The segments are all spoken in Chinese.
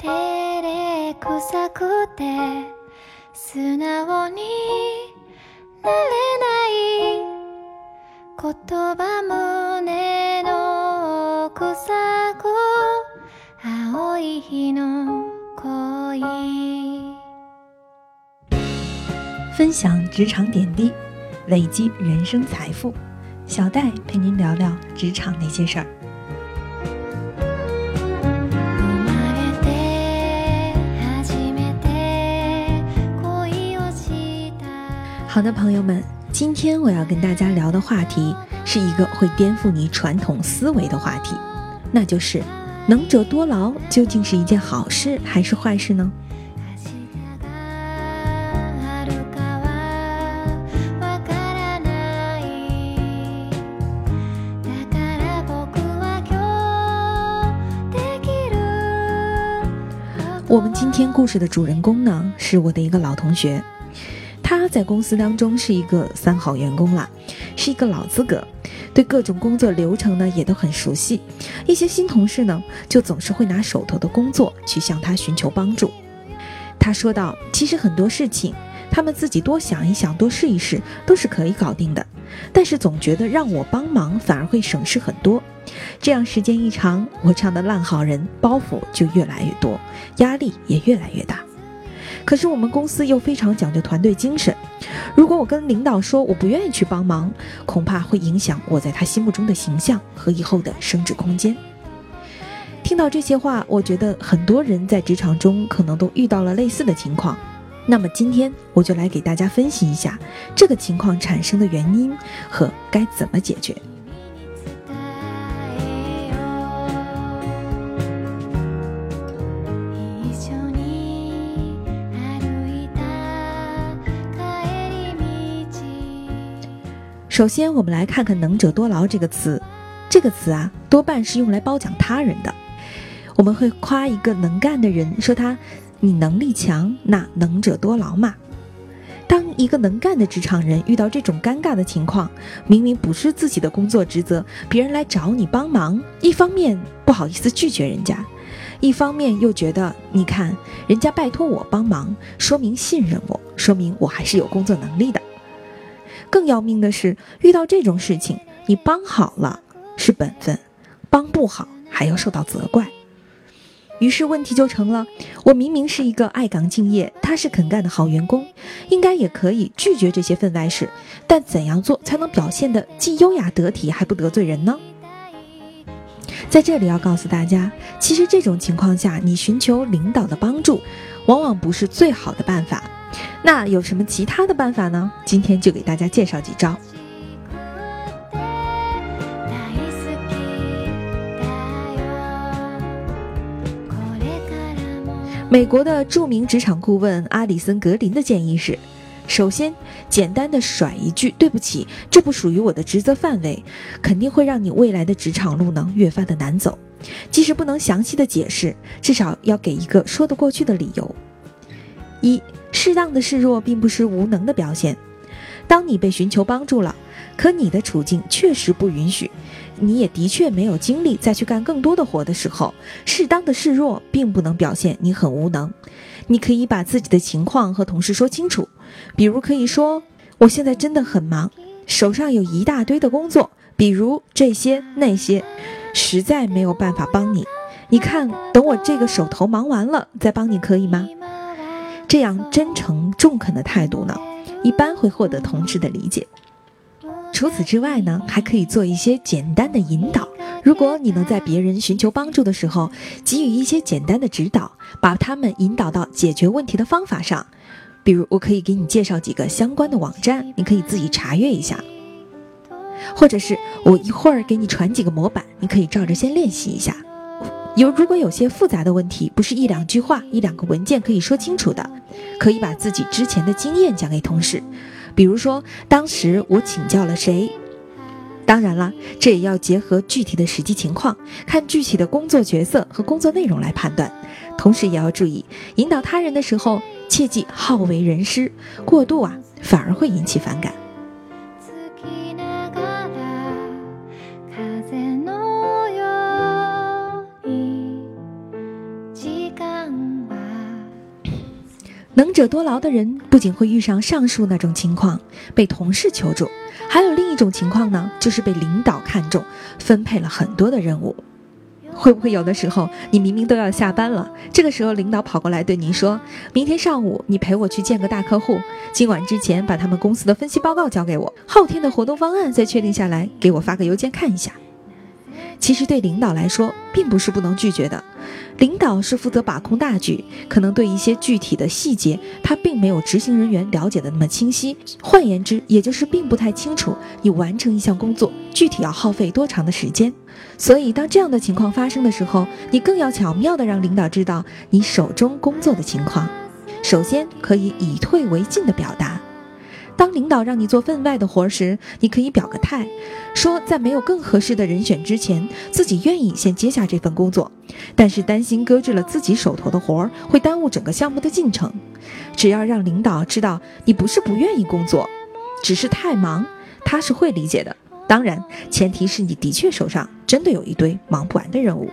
照れくさくて素直になれない言葉胸の奥さく青い日の恋分享职场点滴，累积人生财富。小戴陪您聊聊职场那些事儿。 好的，朋友们，今天我要跟大家聊的话题是一个会颠覆你传统思维的话题，那就是能者多劳究竟是一件好事还是坏事呢？明日があるかはわからないだから僕は今日できる我们今天故事的主人公呢，是我的一个老同学， 他在公司当中是一个三好员工啦，是一个老资格，对各种工作流程呢也都很熟悉。一些新同事呢，就总是会拿手头的工作去向他寻求帮助。他说道：“其实很多事情，他们自己多想一想，多试一试，都是可以搞定的。但是总觉得让我帮忙反而会省事很多。这样时间一长，我这样的烂好人包袱就越来越多，压力也越来越大。可是我们公司又非常讲究团队精神，如果我跟领导说我不愿意去帮忙，恐怕会影响我在他心目中的形象和以后的升职空间。”听到这些话，我觉得很多人在职场中可能都遇到了类似的情况。那么今天我就来给大家分析一下这个情况产生的原因和该怎么解决。首先，我们来看看“能者多劳”这个词。这个词啊，多半是用来褒奖他人的。我们会夸一个能干的人，说他你能力强，那能者多劳嘛。当一个能干的职场人遇到这种尴尬的情况，明明不是自己的工作职责，别人来找你帮忙，一方面不好意思拒绝人家，一方面又觉得你看人家拜托我帮忙，说明信任我，说明我还是有工作能力的。更要命的是，遇到这种事情，你帮好了是本分，帮不好还要受到责怪。于是问题就成了：我明明是一个爱岗敬业、踏实肯干的好员工，应该也可以拒绝这些分外事，但怎样做才能表现得既优雅得体还不得罪人呢？在这里要告诉大家，其实这种情况下，你寻求领导的帮助，往往不是最好的办法。那有什么其他的办法呢？今天就给大家介绍几招。大好きだよこれからも美国的著名职场顾问阿里森·格林的建议是：首先，简单的甩一句“对不起，这不属于我的职责范围”，肯定会让你未来的职场路呢越发的难走。即使不能详细的解释，至少要给一个说得过去的理由。一， 适当的示弱并不是无能的表现。当你被寻求帮助了，可你的处境确实不允许，你也的确没有精力再去干更多的活的时候，适当的示弱并不能表现你很无能。你可以把自己的情况和同事说清楚，比如可以说：“我现在真的很忙，手上有一大堆的工作，比如这些那些，实在没有办法帮你。你看，等我这个手头忙完了再帮你，可以吗？”这样真诚中肯的态度呢，一般会获得同事的理解。除此之外呢，还可以做一些简单的引导。如果你能在别人寻求帮助的时候，给予一些简单的指导，把他们引导到解决问题的方法上，比如我可以给你介绍几个相关的网站，你可以自己查阅一下，或者是我一会儿给你传几个模板，你可以照着先练习一下。有如果有些复杂的问题，不是一两句话、一两个文件可以说清楚的，可以把自己之前的经验讲给同事，比如说当时我请教了谁。当然了，这也要结合具体的实际情况，看具体的工作角色和工作内容来判断。同时也要注意，引导他人的时候，切忌好为人师，过度啊，反而会引起反感。能者多劳的人不仅会遇上上述那种情况，被同事求助，还有另一种情况呢，就是被领导看中，分配了很多的任务。会不会有的时候，你明明都要下班了，这个时候领导跑过来对您说：“明天上午你陪我去见个大客户，今晚之前把他们公司的分析报告交给我，后天的活动方案再确定下来，给我发个邮件看一下。”其实对领导来说，并不是不能拒绝的。领导是负责把控大局，可能对一些具体的细节，他并没有执行人员了解的那么清晰。换言之，也就是并不太清楚你完成一项工作具体要耗费多长的时间。所以，当这样的情况发生的时候，你更要巧妙地让领导知道你手中工作的情况。首先，可以以退为进的表达。当领导让你做分外的活时，你可以表个态，说在没有更合适的人选之前，自己愿意先接下这份工作，但是担心搁置了自己手头的活儿会耽误整个项目的进程。只要让领导知道你不是不愿意工作，只是太忙，他是会理解的。当然，前提是你的确手上真的有一堆忙不完的任务。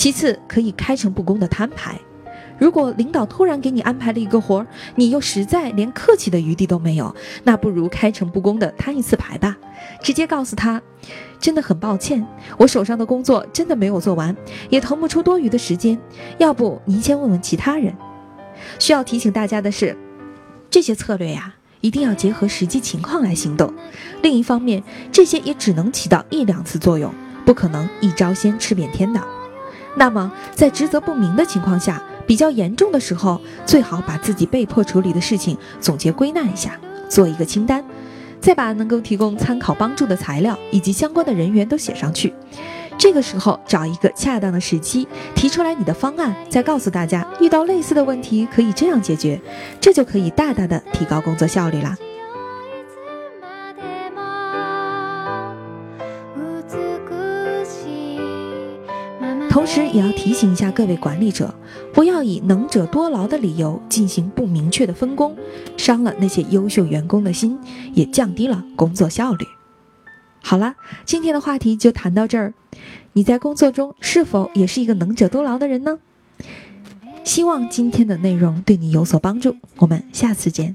其次，可以开诚布公的摊牌。如果领导突然给你安排了一个活儿，你又实在连客气的余地都没有，那不如开诚布公的摊一次牌吧，直接告诉他，真的很抱歉，我手上的工作真的没有做完，也腾不出多余的时间，要不您先问问其他人。需要提醒大家的是，这些策略呀，一定要结合实际情况来行动。另一方面，这些也只能起到一两次作用，不可能一招鲜吃遍天的。那么，在职责不明的情况下，比较严重的时候，最好把自己被迫处理的事情总结归纳一下，做一个清单，再把能够提供参考帮助的材料以及相关的人员都写上去。这个时候，找一个恰当的时机，提出来你的方案，再告诉大家，遇到类似的问题可以这样解决，这就可以大大的提高工作效率啦。同时，也要提醒一下各位管理者，不要以能者多劳的理由进行不明确的分工，伤了那些优秀员工的心，也降低了工作效率。好了，今天的话题就谈到这儿。你在工作中是否也是一个能者多劳的人呢？希望今天的内容对你有所帮助。我们下次见。